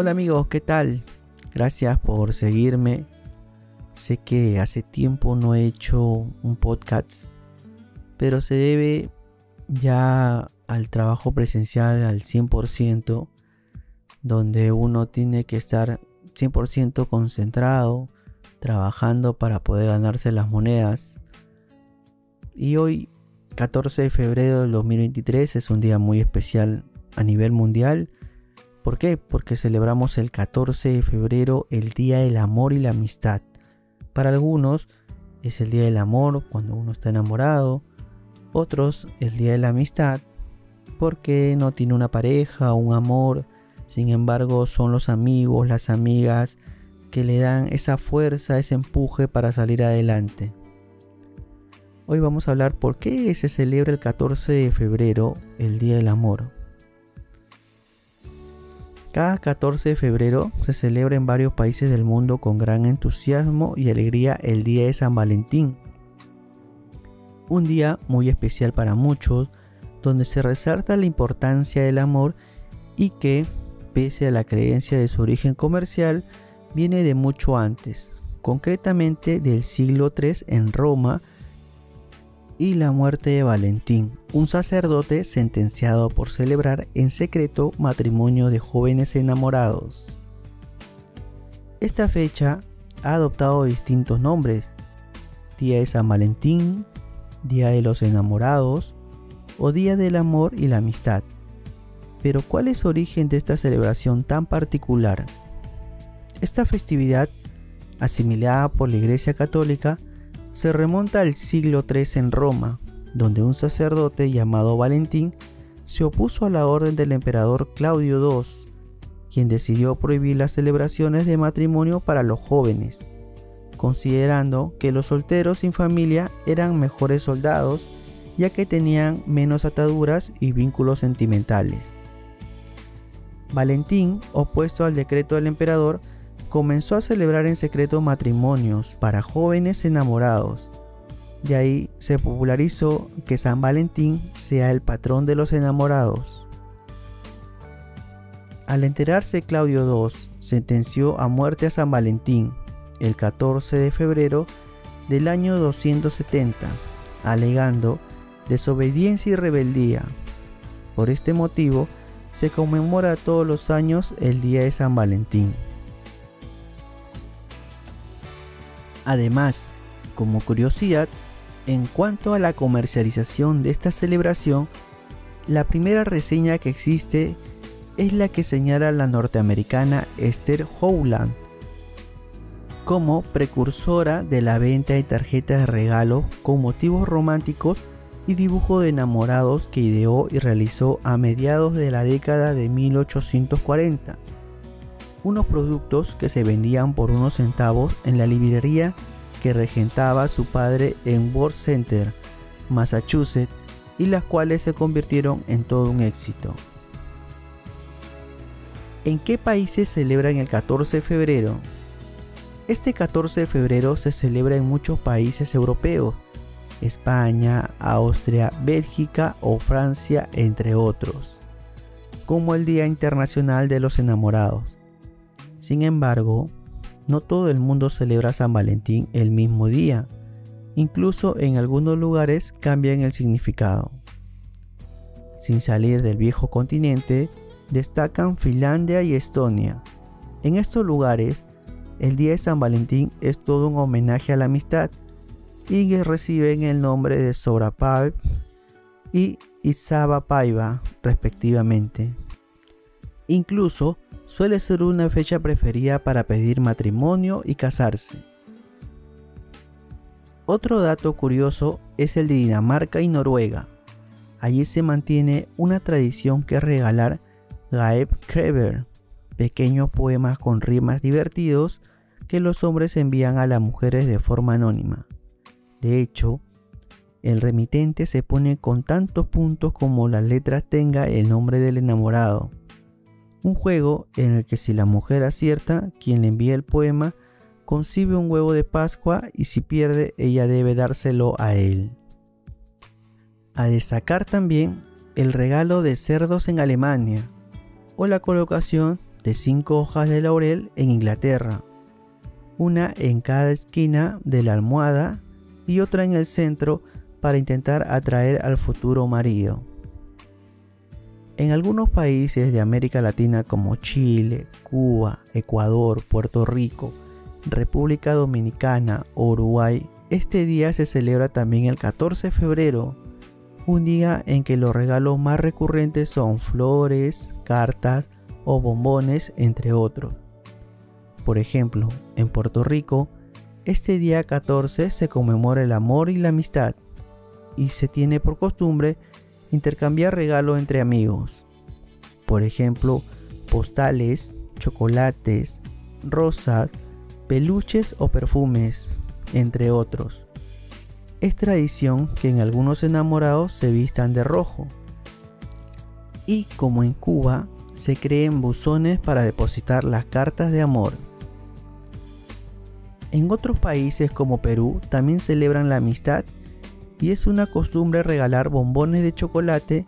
Hola amigos, ¿qué tal? Gracias por seguirme. Sé que hace tiempo no he hecho un podcast, pero se debe ya al trabajo presencial al 100%, donde uno tiene que estar 100% concentrado, trabajando para poder ganarse las monedas. Y hoy, 14 de febrero del 2023, es un día muy especial a nivel mundial. ¿Por qué? Porque celebramos el 14 de febrero el Día del Amor y la Amistad. Para algunos es el Día del Amor cuando uno está enamorado, otros el Día de la Amistad porque no tiene una pareja o un amor, sin embargo son los amigos, las amigas que le dan esa fuerza, ese empuje para salir adelante. Hoy vamos a hablar por qué se celebra el 14 de febrero, el Día del Amor. Cada 14 de febrero se celebra en varios países del mundo con gran entusiasmo y alegría el Día de San Valentín. Un día muy especial para muchos, donde se resalta la importancia del amor y que, pese a la creencia de su origen comercial, viene de mucho antes, concretamente del siglo III en Roma, y la muerte de Valentín, un sacerdote sentenciado por celebrar en secreto matrimonio de jóvenes enamorados. Esta fecha ha adoptado distintos nombres, Día de San Valentín, Día de los Enamorados o Día del Amor y la Amistad. Pero ¿cuál es el origen de esta celebración tan particular? Esta festividad, asimilada por la Iglesia Católica, se remonta al siglo III en Roma, donde un sacerdote llamado Valentín se opuso a la orden del emperador Claudio II, quien decidió prohibir las celebraciones de matrimonio para los jóvenes, considerando que los solteros sin familia eran mejores soldados ya que tenían menos ataduras y vínculos sentimentales. Valentín, opuesto al decreto del emperador, comenzó a celebrar en secreto matrimonios para jóvenes enamorados. De ahí se popularizó que San Valentín sea el patrón de los enamorados. Al enterarse Claudio II, sentenció a muerte a San Valentín el 14 de febrero del año 270, alegando desobediencia y rebeldía. Por este motivo, se conmemora todos los años el Día de San Valentín. Además, como curiosidad, en cuanto a la comercialización de esta celebración, la primera reseña que existe es la que señala la norteamericana Esther Howland como precursora de la venta de tarjetas de regalo con motivos románticos y dibujo de enamorados que ideó y realizó a mediados de la década de 1840 unos productos que se vendían por unos centavos en la librería que regentaba su padre en World Center, Massachusetts, y las cuales se convirtieron en todo un éxito. ¿En qué países celebran el 14 de febrero? Este 14 de febrero se celebra en muchos países europeos, España, Austria, Bélgica o Francia, entre otros, como el Día Internacional de los Enamorados. Sin embargo, no todo el mundo celebra San Valentín el mismo día. Incluso en algunos lugares cambian el significado. Sin salir del viejo continente, destacan Finlandia y Estonia. En estos lugares, el día de San Valentín es todo un homenaje a la amistad y reciben el nombre de Sorapav y Paiva respectivamente. Incluso suele ser una fecha preferida para pedir matrimonio y casarse. Otro dato curioso es el de Dinamarca y Noruega. Allí se mantiene una tradición que es regalar Gaeb Kreber, pequeños poemas con rimas divertidos que los hombres envían a las mujeres de forma anónima. De hecho, el remitente se pone con tantos puntos como las letras tenga el nombre del enamorado. Un juego en el que si la mujer acierta, quien le envía el poema concibe un huevo de Pascua y si pierde, ella debe dárselo a él. A destacar también el regalo de cerdos en Alemania o la colocación de cinco hojas de laurel en Inglaterra, una en cada esquina de la almohada y otra en el centro para intentar atraer al futuro marido. En algunos países de América Latina como Chile, Cuba, Ecuador, Puerto Rico, República Dominicana Uruguay, este día se celebra también el 14 de febrero, un día en que los regalos más recurrentes son flores, cartas o bombones, entre otros. Por ejemplo, en Puerto Rico, este día 14 se conmemora el amor y la amistad y se tiene por costumbre intercambiar regalos entre amigos. Por ejemplo, postales, chocolates, rosas, peluches o perfumes, entre otros. Es tradición que en algunos enamorados se vistan de rojo. Y como en Cuba, se creen buzones para depositar las cartas de amor. En otros países como Perú también celebran la amistad y es una costumbre regalar bombones de chocolate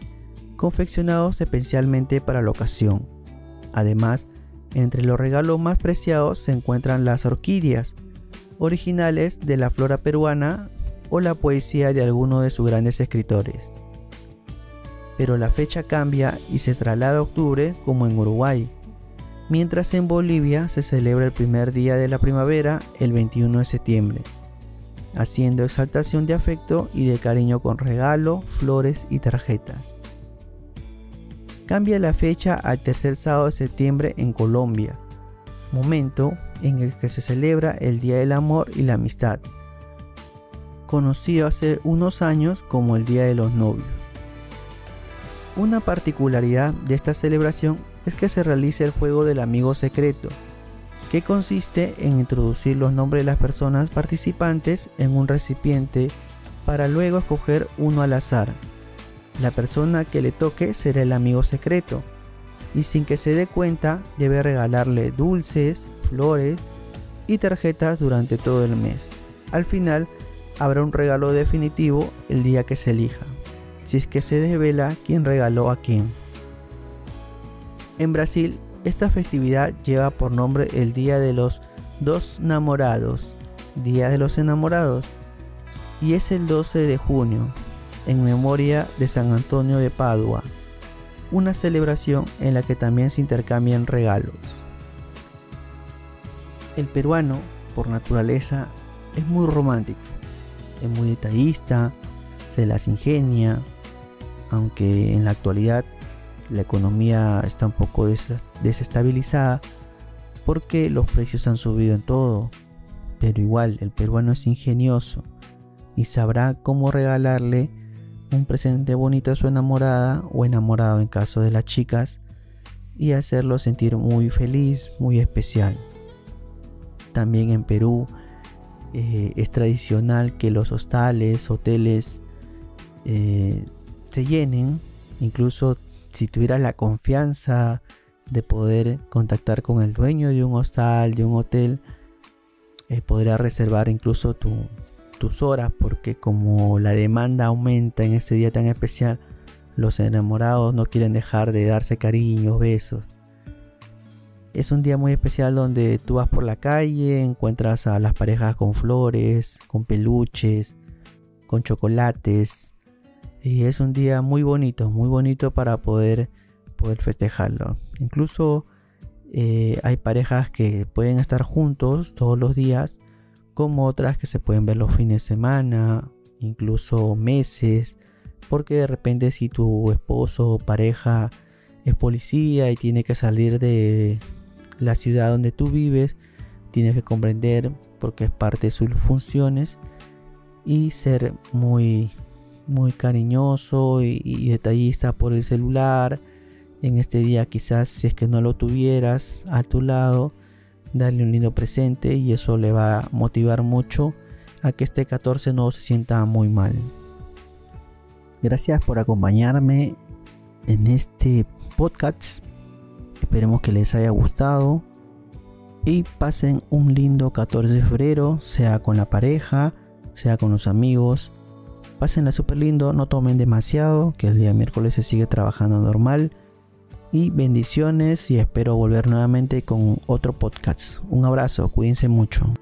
confeccionados especialmente para la ocasión. Además, entre los regalos más preciados se encuentran las orquídeas, originales de la flora peruana o la poesía de alguno de sus grandes escritores. Pero la fecha cambia y se traslada a octubre como en Uruguay, mientras en Bolivia se celebra el primer día de la primavera el 21 de septiembre haciendo exaltación de afecto y de cariño con regalo, flores y tarjetas. Cambia la fecha al tercer sábado de septiembre en Colombia, momento en el que se celebra el Día del Amor y la Amistad, conocido hace unos años como el Día de los Novios. Una particularidad de esta celebración es que se realiza el juego del amigo secreto, que consiste en introducir los nombres de las personas participantes en un recipiente para luego escoger uno al azar. La persona que le toque será el amigo secreto y sin que se dé cuenta debe regalarle dulces, flores y tarjetas durante todo el mes. Al final habrá un regalo definitivo el día que se elija, si es que se desvela quién regaló a quién. En Brasil esta festividad lleva por nombre el Día de los Dos Enamorados, Día de los Enamorados, y es el 12 de junio, en memoria de San Antonio de Padua, una celebración en la que también se intercambian regalos. El peruano, por naturaleza, es muy romántico, es muy detallista, se las ingenia, aunque en la actualidad la economía está un poco desestabilizada porque los precios han subido en todo. Pero igual, el peruano es ingenioso y sabrá cómo regalarle un presente bonito a su enamorada o enamorado en caso de las chicas y hacerlo sentir muy feliz, muy especial. También en Perú eh, es tradicional que los hostales, hoteles eh, se llenen, incluso si tuvieras la confianza de poder contactar con el dueño de un hostal, de un hotel, eh, reservar incluso tus horas porque como la demanda aumenta en este día tan especial, los enamorados no quieren dejar de darse cariños, besos. Es un día muy especial donde tú vas por la calle, encuentras a las parejas con flores, con peluches, con chocolates, y es un día muy bonito, muy bonito para poder, poder festejarlo. Incluso eh, hay parejas que pueden estar juntos todos los días, como otras que se pueden ver los fines de semana, incluso meses, porque de repente si tu esposo o pareja es policía y tiene que salir de la ciudad donde tú vives, tienes que comprender porque es parte de sus funciones y ser muy muy cariñoso y, detallista por el celular. En este día quizás si es que no lo tuvieras a tu lado, darle un lindo presente y eso le va a motivar mucho a que este 14 no se sienta muy mal. Gracias por acompañarme en este podcast. Esperemos que les haya gustado y pasen un lindo 14 de febrero, sea con la pareja, sea con los amigos Pásenla súper lindo, no tomen demasiado, que el día miércoles se sigue trabajando normal. Y bendiciones y espero volver nuevamente con otro podcast. Un abrazo, cuídense mucho.